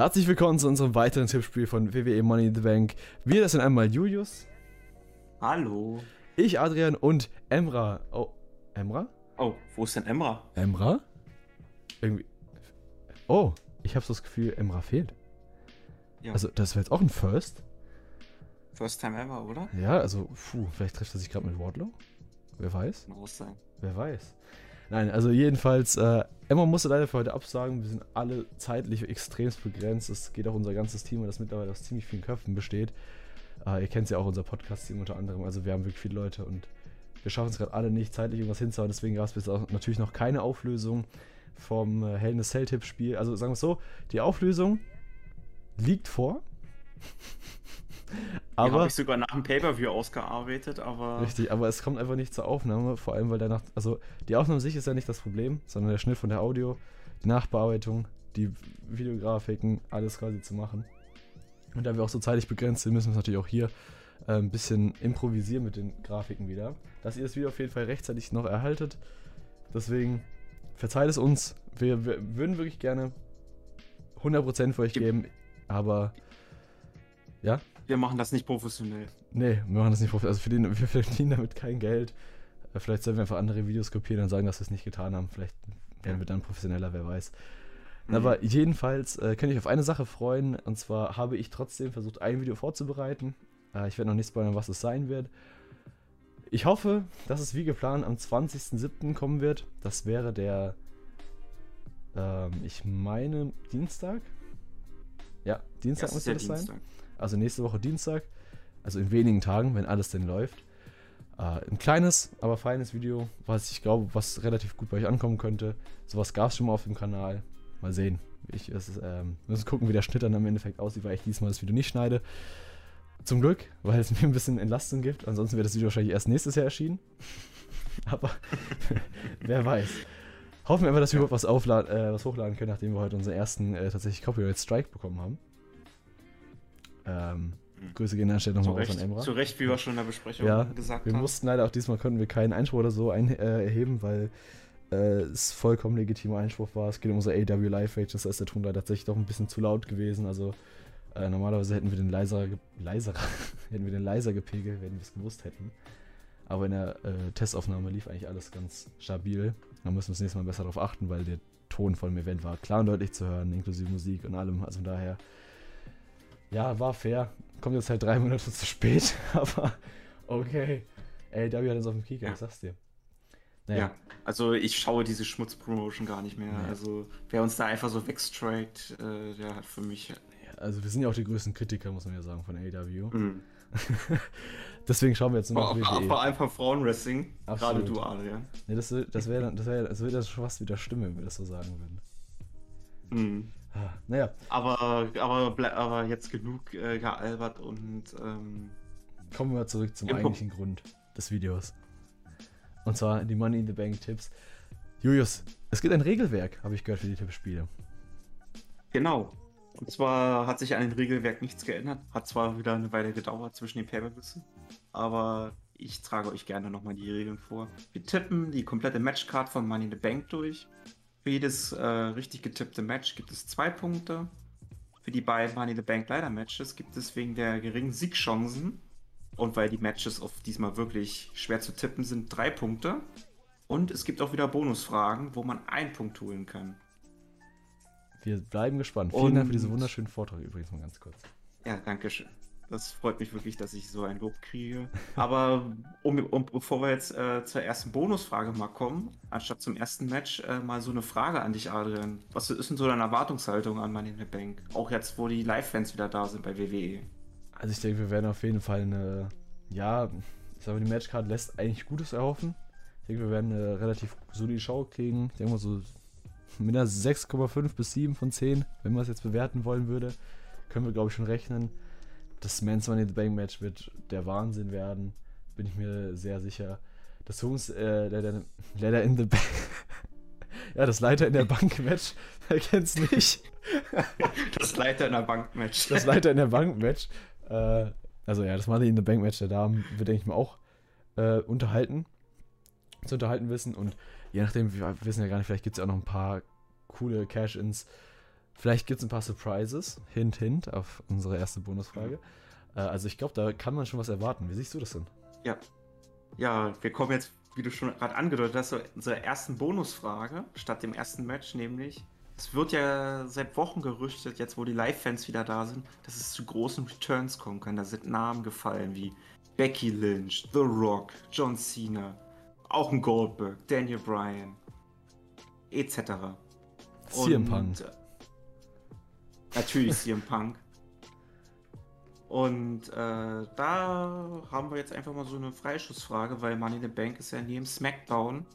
Herzlich willkommen zu unserem weiteren Tippspiel von WWE Money in the Bank. Wir, das sind einmal Julius. Hallo. Ich, Adrian und Emra. Oh, Emra? Oh, wo ist denn Emra? Emra? Irgendwie. Oh, ich habe so das Gefühl, Emra fehlt. Ja. Also, das wäre jetzt auch ein First. First time ever, oder? Ja, also, puh, vielleicht trifft er sich gerade mit Wardlow. Wer weiß? Muss sein. Wer weiß. Nein, also jedenfalls, äh, Emma musste leider für heute absagen. Wir sind alle zeitlich extremst begrenzt. Es geht auch unser ganzes Team, das mittlerweile aus ziemlich vielen Köpfen besteht. Äh, ihr kennt ja auch unser Podcast-Team unter anderem. Also wir haben wirklich viele Leute und wir schaffen es gerade alle nicht, zeitlich irgendwas hinzuhauen. Deswegen gab es bis natürlich noch keine Auflösung vom äh, Hell in Cell-Tipp-Spiel. Also sagen wir es so, die Auflösung liegt vor. Aber habe ich sogar nach dem Pay-Per-View ausgearbeitet, aber. Richtig, aber es kommt einfach nicht zur Aufnahme, vor allem weil danach. Also die Aufnahme an sich ist ja nicht das Problem, sondern der Schnitt von der Audio, die Nachbearbeitung, die Videografiken, alles quasi zu machen. Und da wir auch so zeitlich begrenzt sind, müssen wir es natürlich auch hier äh, ein bisschen improvisieren mit den Grafiken wieder. Dass ihr das Video auf jeden Fall rechtzeitig noch erhaltet. Deswegen verzeiht es uns. Wir, wir würden wirklich gerne 100% für euch geben, aber ja. Wir machen das nicht professionell. Nee, wir machen das nicht professionell. Also für den, wir verdienen damit kein Geld. Äh, vielleicht sollen wir einfach andere Videos kopieren und sagen, dass wir es nicht getan haben. Vielleicht werden wir dann professioneller, wer weiß. Mhm. Aber jedenfalls äh, könnt ihr euch auf eine Sache freuen. Und zwar habe ich trotzdem versucht, ein Video vorzubereiten. Äh, ich werde noch nicht spoilern, was es sein wird. Ich hoffe, dass es wie geplant am 20.07. kommen wird. Das wäre der, ähm, ich meine, Dienstag. Ja, Dienstag muss das sein. Also nächste Woche Dienstag. Also in wenigen Tagen, wenn alles denn läuft. Äh, ein kleines, aber feines Video, was ich glaube, was relativ gut bei euch ankommen könnte. Sowas gab es schon mal auf dem Kanal. Mal sehen. Ich es ist, ähm, müssen gucken, wie der Schnitt dann im Endeffekt aussieht, weil ich diesmal das Video nicht schneide. Zum Glück, weil es mir ein bisschen Entlastung gibt. Ansonsten wäre das Video wahrscheinlich erst nächstes Jahr erschienen. aber wer weiß. Hoffen wir einfach, dass wir ja. was, äh, was hochladen können, nachdem wir heute unseren ersten äh, tatsächlich Copyright Strike bekommen haben. Ähm, hm. Grüße gehen an nochmal raus an Emra. Zu Recht, wie wir schon in der Besprechung ja, gesagt wir haben. Wir mussten leider auch diesmal konnten wir keinen Einspruch oder so ein, äh, erheben, weil äh, es vollkommen legitimer Einspruch war. Es geht um unser AW Live Rage, das heißt, der Ton war tatsächlich doch ein bisschen zu laut gewesen. Also äh, normalerweise hätten wir den leiser, leiser hätten wir den leiser gepegelt, wenn wir es gewusst hätten. Aber in der äh, Testaufnahme lief eigentlich alles ganz stabil. Da müssen wir das nächste Mal besser darauf achten, weil der Ton von dem Event war klar und deutlich zu hören, inklusive Musik und allem. Also von daher ja, war fair. Kommt jetzt halt drei Monate zu spät, aber okay. Ey, Davi hat uns auf dem Kicker, ja. ich sag's dir. Naja. Ja, also ich schaue diese Schmutzpromotion gar nicht mehr. Ja. Also wer uns da einfach so wegstrikt, äh, der hat für mich. Ja, also wir sind ja auch die größten Kritiker, muss man ja sagen, von AW. Mhm. Deswegen schauen wir jetzt nur noch WWE. Vor allem von Frauenwrestling. Gerade du, Adrian. Nee, das, das wäre das wär, das wär, das schon fast wieder Stimme, wenn wir das so sagen würden. Mhm. Naja. Aber, aber, aber jetzt genug äh, gealbert und. Ähm, Kommen wir zurück zum eigentlichen Grund des Videos. Und zwar die Money in the Bank Tipps. Julius, es gibt ein Regelwerk, habe ich gehört, für die Tippspiele. Genau. Und zwar hat sich an dem Regelwerk nichts geändert. Hat zwar wieder eine Weile gedauert zwischen den pay aber ich trage euch gerne nochmal die Regeln vor. Wir tippen die komplette Matchcard von Money in the Bank durch für jedes äh, richtig getippte Match gibt es zwei Punkte. Für die beiden Money the Bank Leider Matches gibt es wegen der geringen Siegchancen und weil die Matches auf diesmal wirklich schwer zu tippen sind, drei Punkte. Und es gibt auch wieder Bonusfragen, wo man einen Punkt holen kann. Wir bleiben gespannt. Vielen und Dank für diesen wunderschönen Vortrag übrigens mal ganz kurz. Ja, danke schön. Das freut mich wirklich, dass ich so ein Lob kriege. Aber um, um, bevor wir jetzt äh, zur ersten Bonusfrage mal kommen, anstatt zum ersten Match, äh, mal so eine Frage an dich, Adrian. Was ist denn so deine Erwartungshaltung an Money in the Bank? Auch jetzt, wo die Live-Fans wieder da sind bei WWE. Also ich denke, wir werden auf jeden Fall eine, ja, ich sage mal, die Matchcard lässt eigentlich Gutes erhoffen. Ich denke, wir werden eine relativ solide Show kriegen. Ich denke mal so mit einer 6,5 bis 7 von 10, wenn man es jetzt bewerten wollen würde, können wir, glaube ich, schon rechnen das Men's Money in the Bank Match wird der Wahnsinn werden. Bin ich mir sehr sicher. Das Jungs, äh, Leiter, Leiter in the Bank. ja, das Leiter in der Bank Match. Wer kennt's nicht? das Leiter in der Bank Match. Das Leiter in der Bank Match. Äh, also ja, das Money in the Bank Match der Damen wird, denke ich mal, auch äh, unterhalten. Zu unterhalten wissen. Und je nachdem, wir wissen ja gar nicht, vielleicht gibt es ja auch noch ein paar coole Cash-Ins Vielleicht gibt es ein paar Surprises. Hint, hint auf unsere erste Bonusfrage. Äh, also ich glaube, da kann man schon was erwarten. Wie siehst du das denn? Ja. Ja, wir kommen jetzt, wie du schon gerade angedeutet hast, zu unserer ersten Bonusfrage statt dem ersten Match, nämlich es wird ja seit Wochen gerüchtet, jetzt wo die Live-Fans wieder da sind, dass es zu großen Returns kommen kann. Da sind Namen gefallen wie Becky Lynch, The Rock, John Cena, auch ein Goldberg, Daniel Bryan, etc. CM Punk. äh, Natürlich CM Punk. Und äh, da haben wir jetzt einfach mal so eine Freischussfrage, weil Money in the Bank ist ja neben SmackDown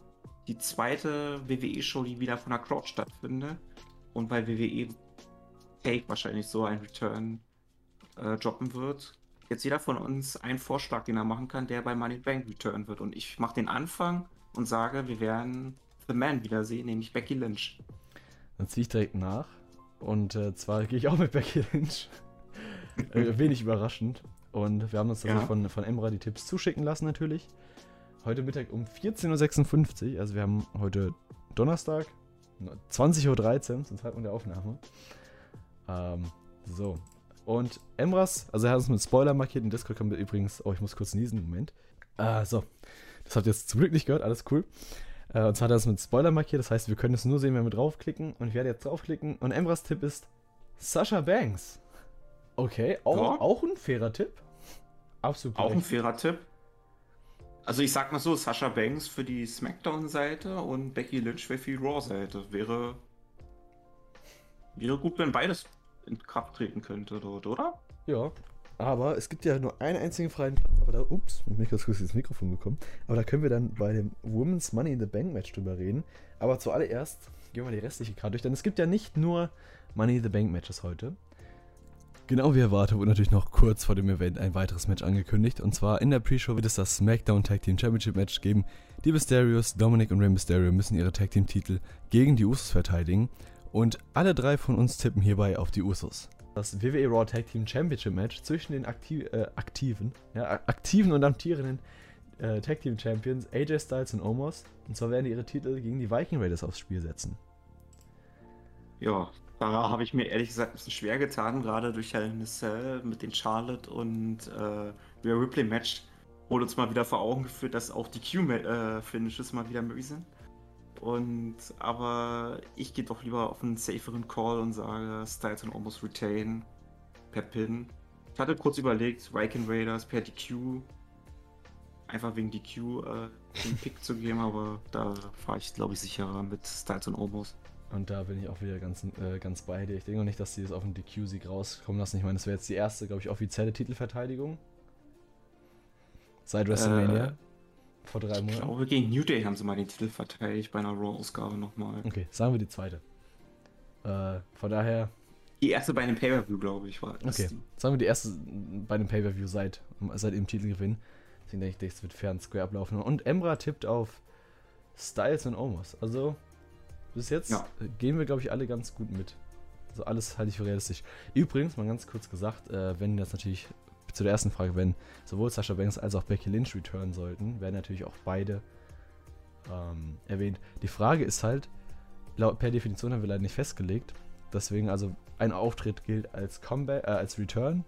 die zweite WWE-Show, die wieder von der Crowd stattfindet. Und weil WWE Take wahrscheinlich so ein Return äh, droppen wird. Jetzt jeder von uns einen Vorschlag, den er machen kann, der bei Money in the Bank Return wird. Und ich mache den Anfang und sage, wir werden The Man wiedersehen, nämlich Becky Lynch. Dann ziehe ich direkt nach. Und äh, zwar gehe ich auch mit Becky Lynch. äh, wenig überraschend. Und wir haben uns Ja. von, von Emra die Tipps zuschicken lassen natürlich. Heute Mittag um 14.56 Uhr. Also wir haben heute Donnerstag, 20.13 Uhr zum Zeitpunkt der Aufnahme. Ähm, so. Und Emras, also er hat uns mit Spoiler markiert. In Discord können wir übrigens, oh, ich muss kurz niesen, Moment. Ah, so. Das habt ihr jetzt zum Glück nicht gehört, alles cool. Äh, und zwar hat er es mit Spoiler markiert, das heißt, wir können es nur sehen, wenn wir draufklicken. Und ich werde jetzt draufklicken. Und Emras Tipp ist Sasha Banks. Okay, auch, Ja. auch ein fairer Tipp. Absolut Auch ein korrekt. fairer Tipp. Also ich sag mal so, Sascha Banks für die SmackDown-Seite und Becky Lynch für die Raw-Seite. Wäre, wäre gut, wenn beides in Kraft treten könnte dort, oder? Ja, aber es gibt ja nur einen einzigen freien Platz. Aber da, ups, ich bin kurz ins Mikrofon gekommen. Aber da können wir dann bei dem Women's Money in the Bank Match drüber reden. Aber zuallererst gehen wir die restliche Karte durch, denn es gibt ja nicht nur Money in the Bank Matches heute. Genau wie erwartet wurde natürlich noch kurz vor dem Event ein weiteres Match angekündigt. Und zwar in der Pre-Show wird es das SmackDown Tag Team Championship Match geben. Die Mysterios, Dominic und Rey Mysterio müssen ihre Tag Team Titel gegen die Usos verteidigen. Und alle drei von uns tippen hierbei auf die Usos. Das WWE Raw Tag Team Championship Match zwischen den aktiv, äh, aktiven, ja, aktiven und amtierenden äh, Tag Team Champions AJ Styles und Omos. Und zwar werden ihre Titel gegen die Viking Raiders aufs Spiel setzen. Ja, da habe ich mir ehrlich gesagt ein bisschen schwer getan, gerade durch Hell in a Cell mit den Charlotte und äh, Rhea Ripley Match wurde uns mal wieder vor Augen geführt, dass auch die Q-Finishes mal wieder möglich sind. Und aber ich gehe doch lieber auf einen saferen Call und sage Styles und Almost Retain per Pin. Ich hatte kurz überlegt, Viking Raiders per DQ. Einfach wegen DQ äh, den Pick zu geben, aber da fahre ich glaube ich sicherer mit Styles und Almost. Und da bin ich auch wieder ganz, äh, ganz bei dir. Ich denke auch nicht, dass sie es auf den DQ-Sieg rauskommen lassen. Ich meine, das wäre jetzt die erste, glaube ich, offizielle Titelverteidigung. Seit WrestleMania. Vor drei Ich Monaten. glaube, gegen New Day haben sie mal den Titel verteidigt bei einer Raw-Ausgabe nochmal. Okay, sagen wir die zweite. Äh, von daher, Die erste bei einem Pay-Per-View, glaube ich, war das okay, sagen wir die erste bei dem Pay-Per-View seit, seit dem Titelgewinn. Deswegen denke ich, das wird fair und square ablaufen. Und Emra tippt auf Styles und Omos. Also, bis jetzt Ja. gehen wir, glaube ich, alle ganz gut mit. Also alles halte ich für realistisch. Übrigens, mal ganz kurz gesagt, äh, wenn das natürlich zu der ersten Frage, wenn sowohl Sasha Banks als auch Becky Lynch returnen sollten, werden natürlich auch beide ähm, erwähnt. Die Frage ist halt, laut, per Definition haben wir leider nicht festgelegt. Deswegen, also ein Auftritt gilt als Comeback, äh, als Return.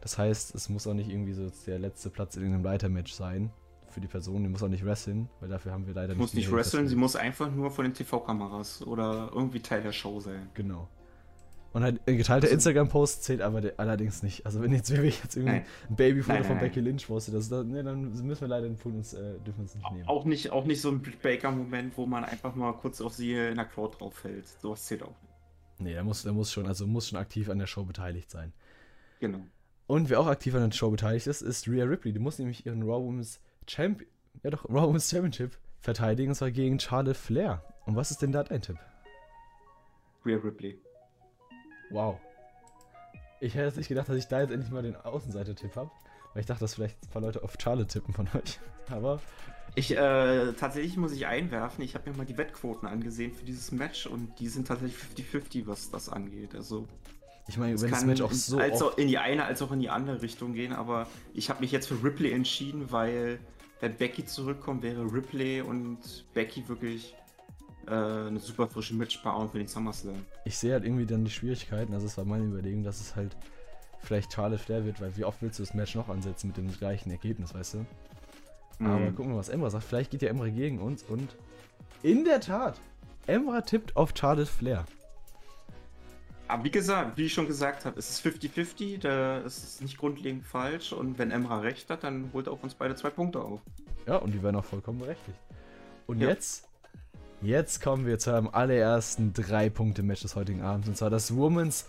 Das heißt, es muss auch nicht irgendwie so der letzte Platz in irgendeinem Leitermatch sein für die Person. Die muss auch nicht wresteln, weil dafür haben wir leider Sie muss nicht wresteln, sie muss einfach nur von den TV-Kameras oder irgendwie Teil der Show sein. Genau. Und halt ein geteilter Also- Instagram-Post zählt aber allerdings nicht. Also wenn jetzt wenn ich jetzt irgendwie Nein. ein Babyfoto Nein, von nein, Becky Lynch poste, das, das, nee, dann müssen wir leider den von uns, äh, dürfen uns nicht nehmen. Auch nicht, auch nicht so ein Baker-Moment, wo man einfach mal kurz auf sie in der Crowd drauf fällt. Sowas zählt auch nicht. Nee, der muss, der muss schon, also muss schon aktiv an der Show beteiligt sein. Genau. Und wer auch aktiv an der Show beteiligt ist, ist Rhea Ripley. Die muss nämlich ihren Raw Women's Champion, ja doch, Raw Women's Championship verteidigen, und zwar gegen Charlotte Flair. Und was ist denn da dein Tipp? Rhea Ripley. Wow. Ich hätte jetzt nicht gedacht, dass ich da jetzt endlich mal den Außenseiter-Tipp habe. Weil ich dachte, dass vielleicht ein paar Leute auf Charlotte tippen von euch. Aber Ich, äh, tatsächlich muss ich einwerfen, ich habe mir mal die Wettquoten angesehen für dieses Match und die sind tatsächlich 50-50, was das angeht. Also, ich meine, es wenn das kann Match auch so als auch in die eine als auch in die andere Richtung gehen, aber ich habe mich jetzt für Ripley entschieden, weil wenn Becky zurückkommt, wäre Ripley und Becky wirklich äh, eine super frische Mitspannung für den SummerSlam. Ich sehe halt irgendwie dann die Schwierigkeiten, also es war meine Überlegung, dass es halt vielleicht Charlotte Flair wird, weil wie oft willst du das Match noch ansetzen mit dem gleichen Ergebnis, weißt du? Mhm. Aber gucken wir, was Emra sagt. Vielleicht geht ja Emra gegen uns und in der Tat, Emra tippt auf Charlotte Flair. Aber wie gesagt, wie ich schon gesagt habe, es ist 50-50, da ist es nicht grundlegend falsch und wenn Emra recht hat, dann holt er auf uns beide zwei Punkte auf. Ja, und die werden auch vollkommen berechtigt. Und ja. jetzt, jetzt kommen wir zu einem allerersten Drei-Punkte-Match des heutigen Abends und zwar das Women's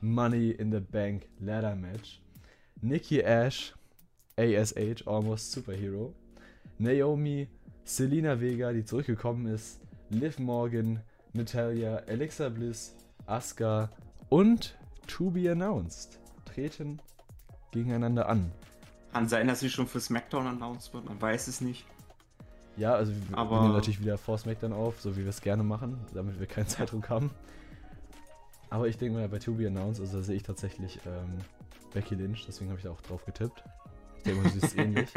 Money in the Bank Ladder Match. Nikki Ash, ASH, Almost Superhero. Naomi, Selina Vega, die zurückgekommen ist. Liv Morgan, Natalia, Alexa Bliss, Asuka und To Be Announced treten gegeneinander an. Kann sein, dass sie schon für SmackDown announced wird, man weiß es nicht. Ja, also wir Aber nehmen natürlich wieder vor SmackDown auf, so wie wir es gerne machen, damit wir keinen Zeitdruck haben. Aber ich denke mal, bei To Be Announced, also da sehe ich tatsächlich ähm, Becky Lynch, deswegen habe ich da auch drauf getippt. Ich denke mal, sie ist ähnlich.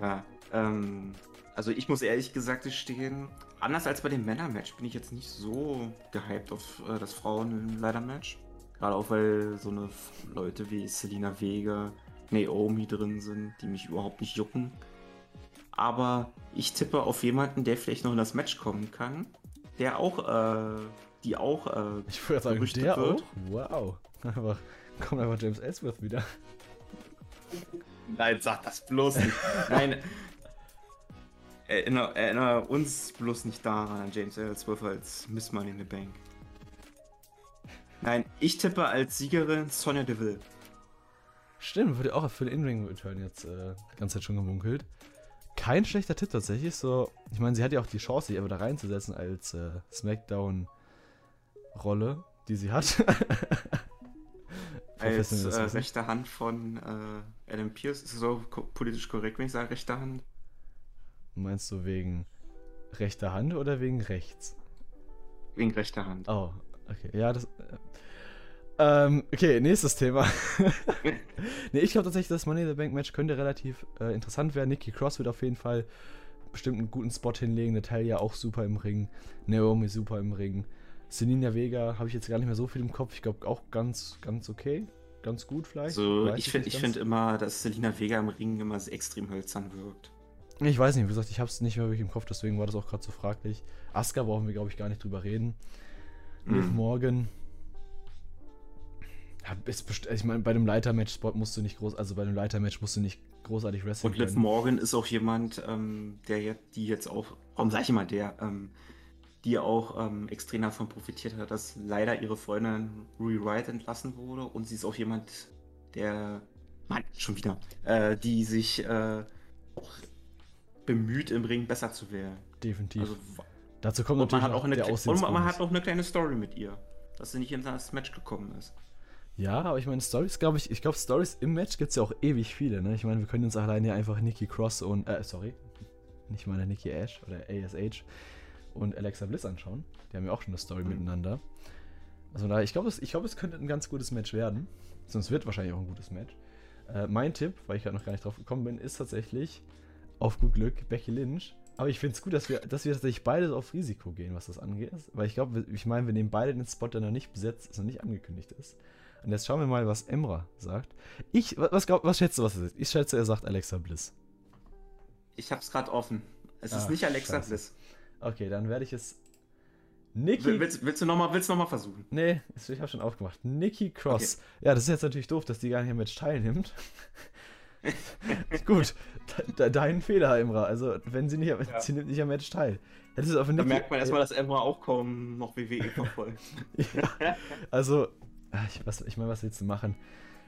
Ja, ähm, also ich muss ehrlich gesagt gestehen, anders als bei dem Männer-Match bin ich jetzt nicht so gehypt auf äh, das Frauen-Leider-Match. Gerade auch, weil so eine Leute wie Selina Vega, Naomi drin sind, die mich überhaupt nicht jucken. Aber ich tippe auf jemanden, der vielleicht noch in das Match kommen kann, der auch, äh, die auch, äh, ich würde sagen, der wird. auch? Wow. Einfach, kommt einfach James Ellsworth wieder. Nein, sag das bloß nicht. Nein, Erinnere, erinnere, uns bloß nicht daran an James Ellsworth als Miss Money in the Bank. Nein, ich tippe als Siegerin Sonja Deville. Stimmt, wurde auch für den In-Ring-Return jetzt äh, die ganze Zeit schon gemunkelt. Kein schlechter Tipp tatsächlich. So, ich meine, sie hat ja auch die Chance, sich einfach da reinzusetzen als äh, Smackdown-Rolle, die sie hat. als äh, rechte Hand von äh, Adam Pierce. Ist es so politisch korrekt, wenn ich sage rechte Hand? Meinst du wegen rechter Hand oder wegen rechts? Wegen rechter Hand. Oh, okay. Ja, das. Äh, ähm, okay, nächstes Thema. nee, ich glaube tatsächlich, das Money in the Bank Match könnte relativ äh, interessant werden. Nikki Cross wird auf jeden Fall bestimmt einen guten Spot hinlegen. Natalia auch super im Ring. Naomi super im Ring. Selina Vega habe ich jetzt gar nicht mehr so viel im Kopf. Ich glaube auch ganz, ganz okay. Ganz gut vielleicht. So, ich finde find immer, dass Selina Vega im Ring immer extrem hölzern wirkt. Ich weiß nicht, wie gesagt, ich habe es nicht mehr wirklich im Kopf, deswegen war das auch gerade so fraglich. Asuka brauchen wir, glaube ich, gar nicht drüber reden. Mhm. Liv Morgan. Ich meine, bei dem Leitermatch-Spot musst du nicht groß, also bei dem Leitermatch musst du nicht großartig wrestlen. Und Liv. Morgan ist auch jemand, ähm, der jetzt, die jetzt auch, warum sag ich mal, der, ähm, die auch ähm, extrem davon profitiert hat, dass leider ihre Freundin Rui Wright entlassen wurde. Und sie ist auch jemand, der, Mann, schon wieder, äh, die sich äh, auch bemüht, im Ring besser zu werden. Definitiv. Also, Dazu kommt und man hat auch eine, Und man hat auch eine kleine Story mit ihr, dass sie nicht in das Match gekommen ist. Ja, aber ich meine, Stories, glaube ich, ich glaube, Stories im Match gibt es ja auch ewig viele, ne? Ich meine, wir können uns alleine einfach Nikki Cross und, äh, sorry, nicht meine Nikki Ash oder ASH und Alexa Bliss anschauen. Die haben ja auch schon eine Story mhm. miteinander. Also da, ich glaube, es, glaub, es könnte ein ganz gutes Match werden. Sonst wird wahrscheinlich auch ein gutes Match. Äh, mein Tipp, weil ich gerade noch gar nicht drauf gekommen bin, ist tatsächlich auf gut Glück Becky Lynch. Aber ich finde es gut, dass wir, dass wir tatsächlich beide auf Risiko gehen, was das angeht. Weil ich glaube, ich meine, wir nehmen beide den Spot, der noch nicht besetzt ist, noch nicht angekündigt ist. Und jetzt schauen wir mal, was Emra sagt. Ich, was, glaub, was schätzt du, was es ist? Ich schätze, er sagt Alexa Bliss. Ich hab's gerade offen. Es ah, ist nicht Alexa Scheiße. Bliss. Okay, dann werde ich es. Nikki. Willst, willst du nochmal noch, versuchen? Nee, ich habe schon aufgemacht. Nikki Cross. Okay. Ja, das ist jetzt natürlich doof, dass die gar nicht mehr mit teilnimmt. Gut, de dein Fehler, Emra. Also, wenn sie nicht, ja. sie nimmt nicht am Match teil. Hättest da merkt man erstmal, dass Emra auch kaum noch WWE verfolgt. ja, also, ah, ich, was, ich meine, was willst du machen?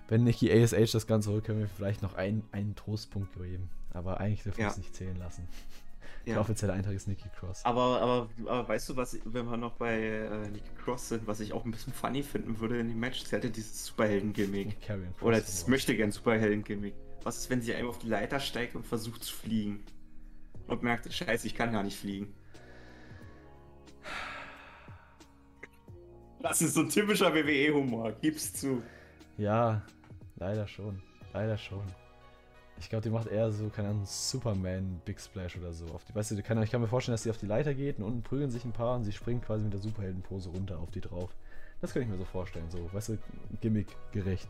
Wenn Nikki ASH das Ganze holt, können wir vielleicht noch ein, einen Trostpunkt geben. Aber eigentlich dürfen wir es nicht zählen lassen. Ja. Der offizielle Eintrag ist Nikki Cross. Aber, aber, aber weißt du, was, wenn wir noch bei äh, Nikki Cross sind, was ich auch ein bisschen funny finden würde in dem Match, sie hatte dieses Superhelden-Gimmick. Oder das möchte gern Superhelden-Gimmick. Was ist, wenn sie einfach auf die Leiter steigt und versucht zu fliegen? Und merkt, scheiße, ich kann gar nicht fliegen. Das ist so ein typischer WWE-Humor, gib's zu. Ja, leider schon. Leider schon. Ich glaube, die macht eher so, keine Ahnung, Superman Big Splash oder so. Auf die, weißt du, keine, ich kann mir vorstellen, dass sie auf die Leiter geht und unten prügeln sich ein paar und sie springt quasi mit der Superheldenpose runter auf die drauf. Das kann ich mir so vorstellen, so, weißt du, gimmickgerecht.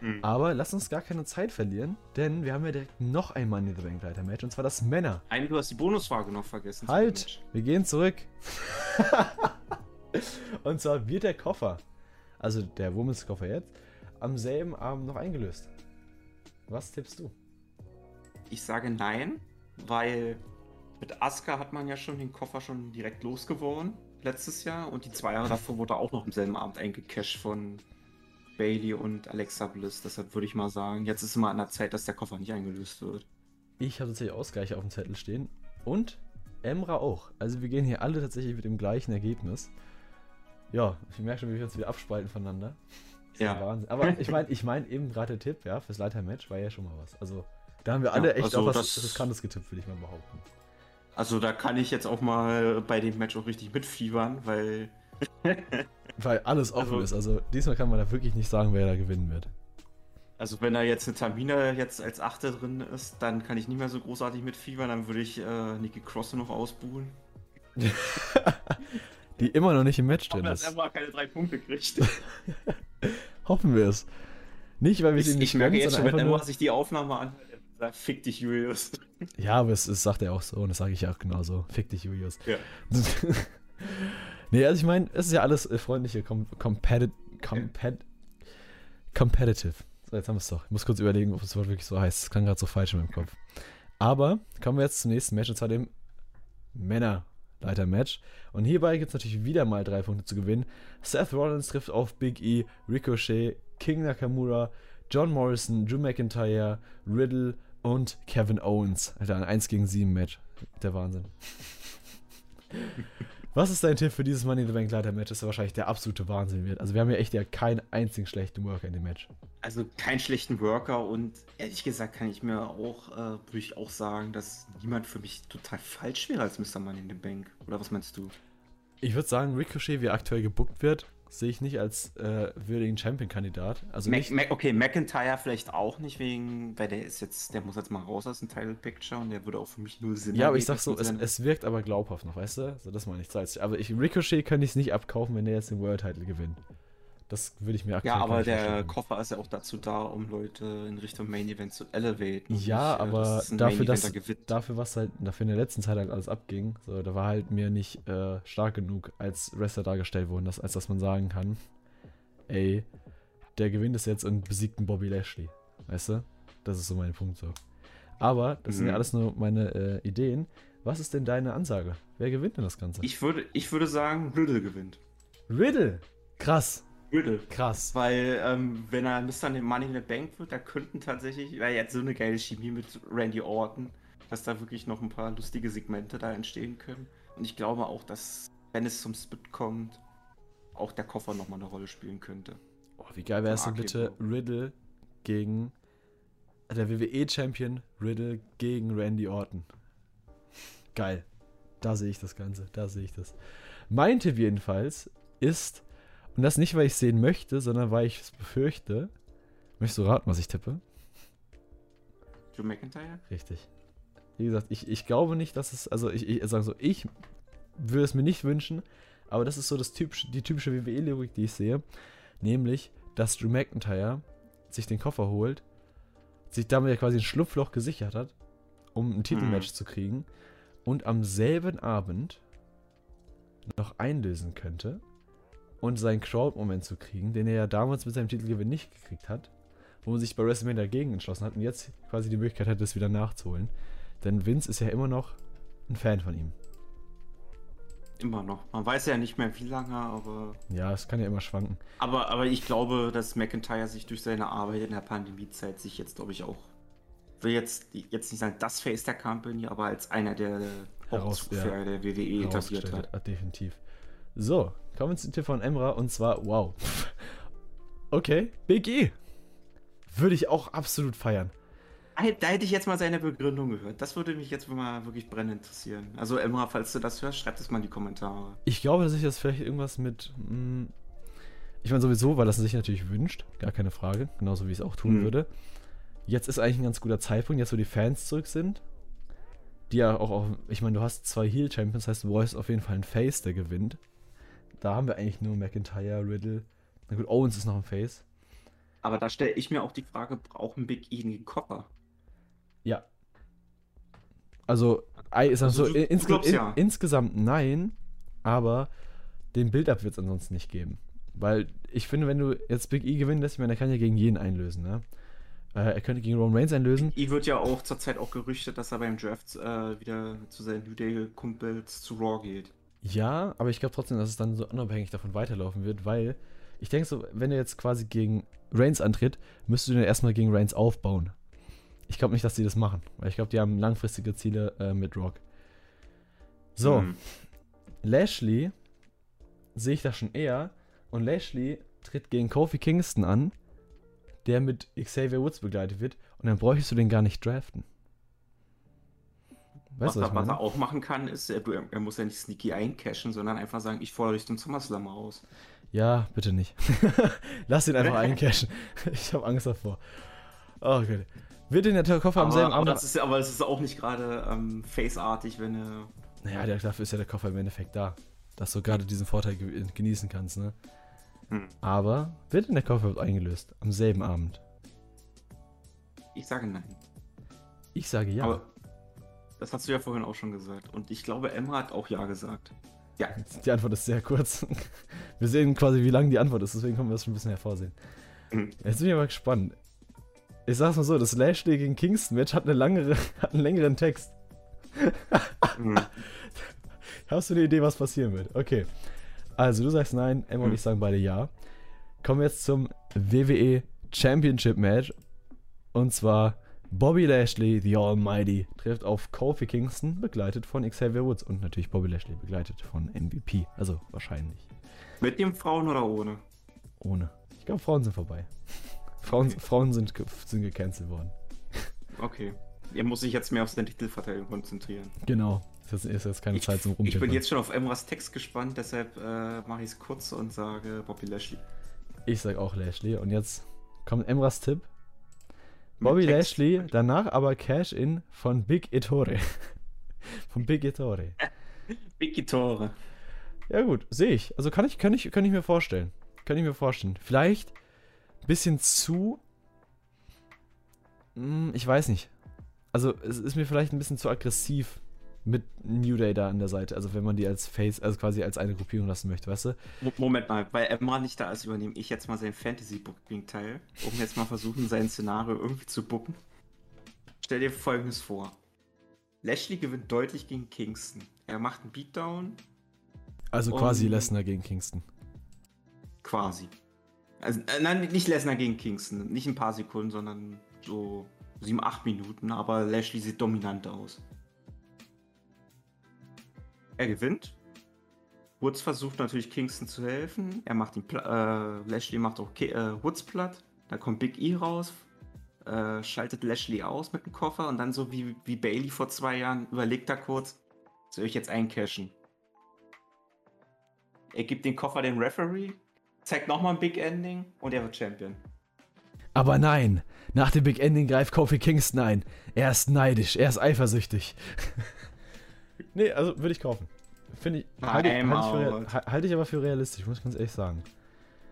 Mhm. Aber lass uns gar keine Zeit verlieren, denn wir haben ja direkt noch ein Money in the Bank Leiter Match und zwar das Männer. Eigentlich, du hast die Bonusfrage noch vergessen. Halt, wir gehen zurück. und zwar wird der Koffer, also der Womens Koffer jetzt, am selben Abend noch eingelöst. Was tippst du? Ich sage nein, weil mit Asuka hat man ja schon den Koffer schon direkt losgeworden letztes Jahr und die zwei Jahre davor wurde auch noch am selben Abend eingecasht von Bailey und Alexa Bliss. Deshalb würde ich mal sagen, jetzt ist immer an der Zeit, dass der Koffer nicht eingelöst wird. Ich habe tatsächlich Ausgleiche auf dem Zettel stehen und Emra auch. Also wir gehen hier alle tatsächlich mit dem gleichen Ergebnis. Ja, ich merke schon, wie wir uns wieder abspalten voneinander. Ja. Wahnsinn. Aber ich meine, ich meine eben gerade der Tipp, ja, fürs Leiter-Match war ja schon mal was. Also da haben wir alle ja, echt also auch was Riskantes getippt, würde ich mal behaupten. Also da kann ich jetzt auch mal bei dem Match auch richtig mitfiebern, weil. weil alles offen also, ist. Also diesmal kann man da wirklich nicht sagen, wer da gewinnen wird. Also wenn da jetzt eine Tamina jetzt als Achte drin ist, dann kann ich nicht mehr so großartig mitfiebern, dann würde ich äh, Nikki Cross noch ausbuhen. Die immer noch nicht im Match drin ist. Dass er keine drei Punkte kriegt. Hoffen wir es. Nicht, weil wir sie nicht Ich merke jetzt schon, wenn Emma sich die Aufnahme anhört, sagt, fick dich, Julius. Ja, aber es, es sagt er auch so und das sage ich auch genauso. Fick dich, Julius. Ja. nee, also ich meine, es ist ja alles äh, freundliche com competi compet competitive. So, jetzt haben wir es doch. Ich muss kurz überlegen, ob das Wort wirklich so heißt. Das klang gerade so falsch in meinem Kopf. Aber kommen wir jetzt zum nächsten Match und zwar dem Männerleiter-Match. Und hierbei gibt es natürlich wieder mal drei Punkte zu gewinnen. Seth Rollins trifft auf Big E, Ricochet, King Nakamura, John Morrison, Drew McIntyre, Riddle und Kevin Owens. Alter, ein 1 gegen 7 Match. Der Wahnsinn. Was ist dein Tipp für dieses Money in the Bank Leiter Match? Das ist wahrscheinlich der absolute Wahnsinn wird. Also wir haben ja echt ja keinen einzigen schlechten Worker in dem Match. Also keinen schlechten Worker und ehrlich gesagt kann ich mir auch, äh, würde ich auch sagen, dass niemand für mich total falsch wäre als Mr. Money in the Bank. Oder was meinst du? Ich würde sagen, Ricochet, wie aktuell gebuckt wird, sehe ich nicht als äh, würdigen Champion-Kandidat. Also Mac, Mac, okay, McIntyre vielleicht auch nicht, wegen, weil der ist jetzt, der muss jetzt mal raus aus dem Title Picture und der würde auch für mich nur Sinn Ja, aber ich sag so, es, es, wirkt aber glaubhaft noch, weißt du? So, das meine ich. Aber ich, Ricochet könnte ich es nicht abkaufen, wenn der jetzt den World Title gewinnt. Das würde ich mir aktuell Ja, aber der verstehen. Koffer ist ja auch dazu da, um Leute in Richtung Main Event zu elevaten. Ja, äh, aber das dafür, dass, dafür, was halt dafür in der letzten Zeit halt alles abging, so, da war halt mir nicht äh, stark genug als Wrestler dargestellt worden, dass, als dass man sagen kann, ey, der gewinnt es jetzt und besiegt einen Bobby Lashley. Weißt du? Das ist so mein Punkt so. Aber, das mhm. sind ja mhm. alles nur meine äh, Ideen. Was ist denn deine Ansage? Wer gewinnt denn das Ganze? Ich würde, ich würde sagen, Riddle gewinnt. Riddle? Krass. Riddle. Krass. Weil, ähm, wenn er Mr. Money in the Bank wird, da könnten tatsächlich, weil jetzt so eine geile Chemie mit Randy Orton, dass da wirklich noch ein paar lustige Segmente da entstehen können. Und ich glaube auch, dass, wenn es zum Spit kommt, auch der Koffer nochmal eine Rolle spielen könnte. Oh, wie geil wäre es denn bitte Riddle gegen der WWE-Champion Riddle gegen Randy Orton. Geil. Da sehe ich das Ganze. Da sehe ich das. Mein Tipp jedenfalls ist, und das nicht, weil ich es sehen möchte, sondern weil ich es befürchte. Möchtest du raten, was ich tippe? Joe McIntyre? Richtig. Wie gesagt, ich, ich glaube nicht, dass es, also ich, ich sage so, ich würde es mir nicht wünschen, aber das ist so das typische, die typische WWE-Logik, die ich sehe. Nämlich, dass Drew McIntyre sich den Koffer holt, sich damit ja quasi ein Schlupfloch gesichert hat, um ein Titelmatch mhm. zu kriegen und am selben Abend noch einlösen könnte und seinen Crowd-Moment zu kriegen, den er ja damals mit seinem Titelgewinn nicht gekriegt hat, wo man sich bei WrestleMania dagegen entschlossen hat und jetzt quasi die Möglichkeit hat, das wieder nachzuholen. Denn Vince ist ja immer noch ein Fan von ihm. Immer noch. Man weiß ja nicht mehr wie lange, aber. Ja, es kann ja immer schwanken. Aber, aber ich glaube, dass McIntyre sich durch seine Arbeit in der Pandemiezeit sich jetzt, glaube ich, auch. Will jetzt, jetzt nicht sagen, das Face der Company, aber als einer der Hauptzugpferde ja, der WWE etabliert hat. hat. Definitiv. So, kommen wir zum Tipp von Emra und zwar, wow. okay, Big E. Würde ich auch absolut feiern. Da hätte ich jetzt mal seine Begründung gehört. Das würde mich jetzt mal wirklich brennend interessieren. Also Emra, falls du das hörst, schreib das mal in die Kommentare. Ich glaube, dass ich das vielleicht irgendwas mit. Mh, hm, ich meine sowieso, weil das sich natürlich wünscht, gar keine Frage, genauso wie ich es auch tun hm. würde. jetzt ist eigentlich ein ganz guter Zeitpunkt, jetzt wo die Fans zurück sind. Die ja auch, auch ich meine, du hast zwei Heel-Champions, das heißt, Royce ist auf jeden Fall ein Face, der gewinnt. Da haben wir eigentlich nur McIntyre, Riddle. Na gut, Owens ist noch ein Face. Aber da stelle ich mir auch die Frage, brauchen Big E einen Koffer? Ja. Also, ist Also so, du insge glaubst in, ja. insgesamt nein, aber den Build-Up wird es ansonsten nicht geben. Weil ich finde, wenn du jetzt Big E gewinnen lässt, ich meine, er kann ja gegen jeden einlösen, ne? Äh, er könnte gegen Roman Reigns einlösen. E wird ja auch zurzeit auch gerüchtet, dass er beim Draft äh, wieder zu seinen New Day-Kumpels zu Raw geht. Ja, aber ich glaube trotzdem, dass es dann so unabhängig davon weiterlaufen wird, weil ich denke so, wenn er jetzt quasi gegen Reigns antritt, müsstest du den erstmal gegen Reigns aufbauen. Ich glaube nicht, dass die das machen, weil ich glaube, die haben langfristige Ziele äh, mit Rock. So, Hm. Lashley sehe ich da schon eher und Lashley tritt gegen Kofi Kingston an, der mit Xavier Woods begleitet wird und dann bräuchtest du den gar nicht draften. Was, Weißt was er, was meine? er auch machen kann, ist, er, er muss ja nicht sneaky eincashen, sondern einfach sagen, ich fordere dich zum SummerSlam aus. Ja, bitte nicht. Lass ihn einfach eincashen. Ich habe Angst davor. Oh Gott. Wird denn der Koffer am Aber, selben aber, Abend... das ist, aber es ist auch nicht gerade ähm, face-artig, wenn er. Naja, der, dafür ist ja der Koffer im Endeffekt da. Dass du gerade diesen Vorteil ge genießen kannst, ne? Hm. Aber wird denn der Koffer eingelöst? Am selben Abend? Ich sage nein. Ich sage ja. Aber das hast du ja vorhin auch schon gesagt. Und ich glaube, Emma hat auch ja gesagt. Ja. Die Antwort ist sehr kurz. Wir sehen quasi, wie lang die Antwort ist, deswegen können wir das schon ein bisschen hervorsehen. Mhm. Jetzt bin ich aber gespannt. Ich sag's mal so, das Lashley gegen Kingston Match hat, eine langere, hat einen längeren Text. Hm. Hast du eine Idee, was passieren wird? Okay. Also, du sagst nein, Emma und Hm. ich sagen beide ja. Kommen wir jetzt zum WWE Championship Match. Und zwar Bobby Lashley, The Almighty, trifft auf Kofi Kingston, begleitet von Xavier Woods. Und natürlich Bobby Lashley, begleitet von MVP. Also wahrscheinlich. Mit dem Frauen oder ohne? Ohne. Ich glaube, Frauen sind vorbei. Frauen, Frauen sind, sind gecancelt worden. Okay. Er muss sich jetzt mehr auf seine Titelverteidigung konzentrieren. Genau. Ist jetzt, ist jetzt keine Ich, Zeit zum ich bin jetzt schon auf Emras Text gespannt, deshalb äh, mache ich es kurz und sage Bobby Lashley. Ich sag auch Lashley. Und jetzt kommt Emras Tipp. Bobby Text. Lashley, danach aber Cash-In von Big Ettore. von Big Ettore. Biggie Tore. Ja gut, sehe ich. Also kann ich, kann, ich, kann ich mir vorstellen. Kann ich mir vorstellen. Vielleicht ein bisschen zu... Hm, ich weiß nicht. Also es ist mir vielleicht ein bisschen zu aggressiv mit New Day da an der Seite. Also wenn man die als Face, also quasi als eine Gruppierung lassen möchte, weißt du? Mo- Moment mal, weil Emma nicht da ist, übernehme ich jetzt mal sein Fantasy-Booking-Teil, um jetzt mal versuchen, sein Szenario irgendwie zu booken. Stell dir folgendes vor. Lashley gewinnt deutlich gegen Kingston. Er macht einen Beatdown, Also quasi Lesnar gegen Kingston. quasi. Also, äh, nein, nicht Lesnar gegen Kingston. Nicht ein paar Sekunden, sondern so 7, 8 Minuten. Aber Lashley sieht dominant aus. Er gewinnt. Woods versucht natürlich Kingston zu helfen. Er macht ihn äh, Lashley macht auch Ki äh, Woods platt. Dann kommt Big E raus, äh, schaltet Lashley aus mit dem Koffer und dann so wie, wie Bailey vor zwei Jahren überlegt er kurz, soll ich jetzt eincashen? Er gibt den Koffer dem Referee, zeigt nochmal ein Big Ending und er wird Champion. Aber nein, nach dem Big Ending greift Kofi Kingston ein. Er ist neidisch, er ist eifersüchtig. nee, also würde ich kaufen. Finde ich, halte ich, halte ich, für, out. rea- ha- halte ich aber für realistisch, muss ich ganz ehrlich sagen.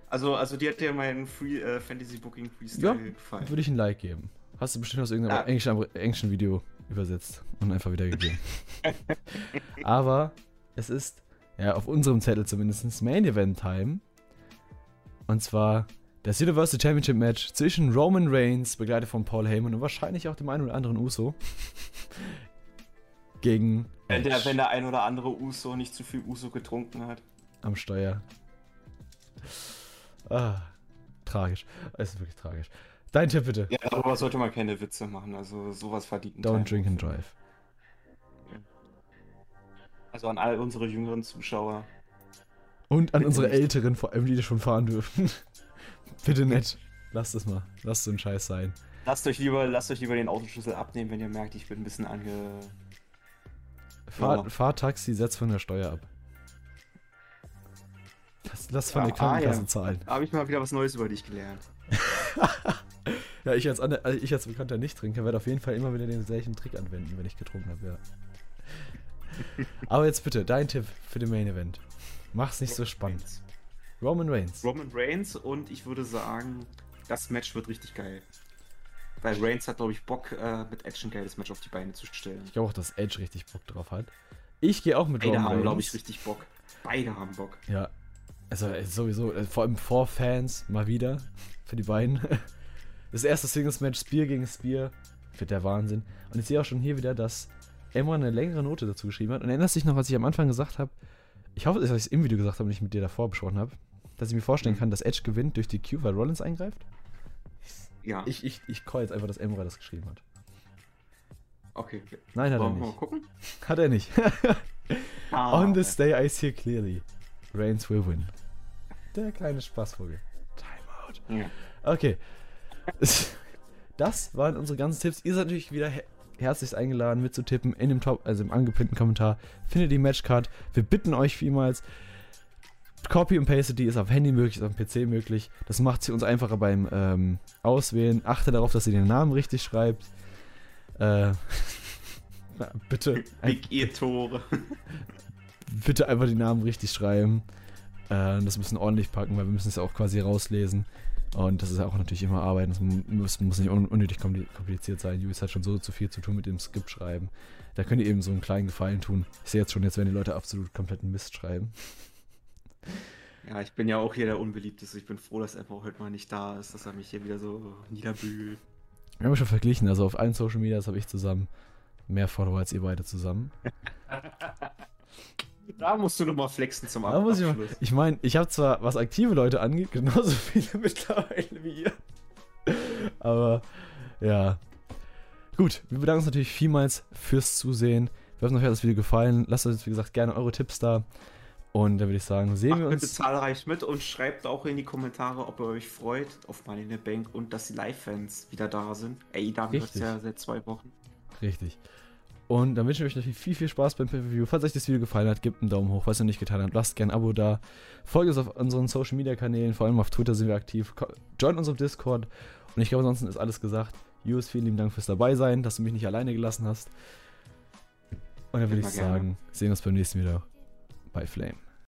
Also, also dir hat dir mein Free, äh, Fantasy Booking Ja, Freestyle gefallen. würde ich ein Like geben. Hast du bestimmt aus irgendeinem Ja. englischen, englischen Video übersetzt und einfach wieder gegeben. aber es ist, ja, auf unserem Zettel zumindest, Main Event Time. Und zwar das Universal Championship Match zwischen Roman Reigns, begleitet von Paul Heyman und wahrscheinlich auch dem einen oder anderen Uso, gegen Wenn der, wenn der ein oder andere Uso nicht zu viel Uso getrunken hat. am Steuer. Ah, tragisch. Es ist wirklich tragisch. Dein Tipp bitte. Ja, darüber sollte man keine Witze machen. Also sowas verdient Don't drink and drive. Also an all unsere jüngeren Zuschauer. Und an unsere nicht. Älteren, vor allem, die das schon fahren dürfen. Bitte nicht. Lasst es mal. Lasst so einen Scheiß sein. Lasst euch lieber, lasst euch lieber den Autoschlüssel abnehmen, wenn ihr merkt, ich bin ein bisschen ange. Fahr, Ja. fahr Taxi, setz von der Steuer ab. Lass, lass von Ja, der Krankenkasse ah, ja. zahlen. Da habe ich mal wieder was Neues über dich gelernt. Ja, ich als, also ich als bekannter Nicht-Trinker werde auf jeden Fall immer wieder den gleichen Trick anwenden, wenn ich getrunken habe, ja. Aber jetzt bitte, dein Tipp für den Main Event. Mach's nicht so spannend. Reigns. Roman Reigns. Roman Reigns und ich würde sagen, das Match wird richtig geil. Weil Reigns hat, glaube ich, Bock, äh, mit Edge ein geiles Match auf die Beine zu stellen. Ich glaube auch, dass Edge richtig Bock drauf hat. Ich gehe auch mit Beide Roman haben, glaube ich, richtig Bock. Beide haben Bock. Ja. Also äh, sowieso, äh, vor allem vor Fans mal wieder für die beiden. Das erste Singles-Match Spear gegen Spear wird der Wahnsinn. Und ich sehe auch schon hier wieder, dass Emma eine längere Note dazu geschrieben hat. Und erinnerst dich noch, was ich am Anfang gesagt habe? Ich hoffe, dass ich es im Video gesagt habe und nicht mit dir davor besprochen habe. Dass ich mir vorstellen Mhm. kann, dass Edge gewinnt durch die Q, weil Rollins eingreift. Ja, Ich, ich, ich call jetzt einfach, dass Emra das geschrieben hat. okay. Nein, hat er Wollen mal nicht. gucken? Hat er nicht. Ah, On this day I see clearly. Reigns will win. Der kleine Spaßvogel. Timeout. Ja. Okay. Das waren unsere ganzen Tipps. Ihr seid natürlich wieder her herzlichst eingeladen mitzutippen in dem Top, also im angepinnten Kommentar. Findet die Matchcard. Wir bitten euch vielmals. Copy und Paste, die ist auf Handy möglich, ist auf dem PC möglich. Das macht sie uns einfacher beim ähm, Auswählen. Achte darauf, dass ihr den Namen richtig schreibt. Äh, na, bitte, Big Ear Tore. bitte einfach die Namen richtig schreiben. Äh, das müssen ordentlich packen, weil wir müssen es ja auch quasi rauslesen. Und das ist ja auch natürlich immer Arbeit. Das muss, muss nicht un unnötig kompli- kompliziert sein. Julius hat schon so zu viel zu tun mit dem Skript schreiben. Da könnt ihr eben so einen kleinen Gefallen tun. Ich sehe jetzt schon, jetzt werden die Leute absolut kompletten Mist schreiben. Ja, ich bin ja auch hier der Unbeliebteste. Ich bin froh, dass einfach heute mal nicht da ist, dass er mich hier wieder so niederbügelt. Wir haben schon verglichen. Also auf allen Social Medias habe ich zusammen mehr Follower als ihr beide zusammen. Da musst du nochmal flexen zum Da muss ich, Abschluss. ich meine, ich habe zwar, was aktive Leute angeht, genauso viele mittlerweile wie ihr. Aber ja. Gut, wir bedanken uns natürlich vielmals fürs Zusehen. Wir hoffen, euch hat das Video gefallen. Lasst uns, wie gesagt, gerne eure Tipps da. Und dann würde ich sagen, sehen Macht wir bitte uns. zahlreich mit und schreibt auch in die Kommentare, ob ihr euch freut auf Money in the Bank und dass die Live-Fans wieder da sind. Ey, da wird ja seit zwei Wochen. Richtig. Und dann wünschen wir euch natürlich viel, viel Spaß beim Pay-Per-View. Falls euch das Video gefallen hat, gebt einen Daumen hoch. Falls ihr noch nicht getan habt, lasst gerne ein Abo da. Folgt uns auf unseren Social Media Kanälen, vor allem auf Twitter sind wir aktiv. Ko- Joint unserem Discord. Und ich glaube, ansonsten ist alles gesagt. Jus, vielen lieben Dank fürs dabei sein, dass du mich nicht alleine gelassen hast. Und dann würde ich Immer gerne. sagen, sehen wir uns beim nächsten Video bei Flame.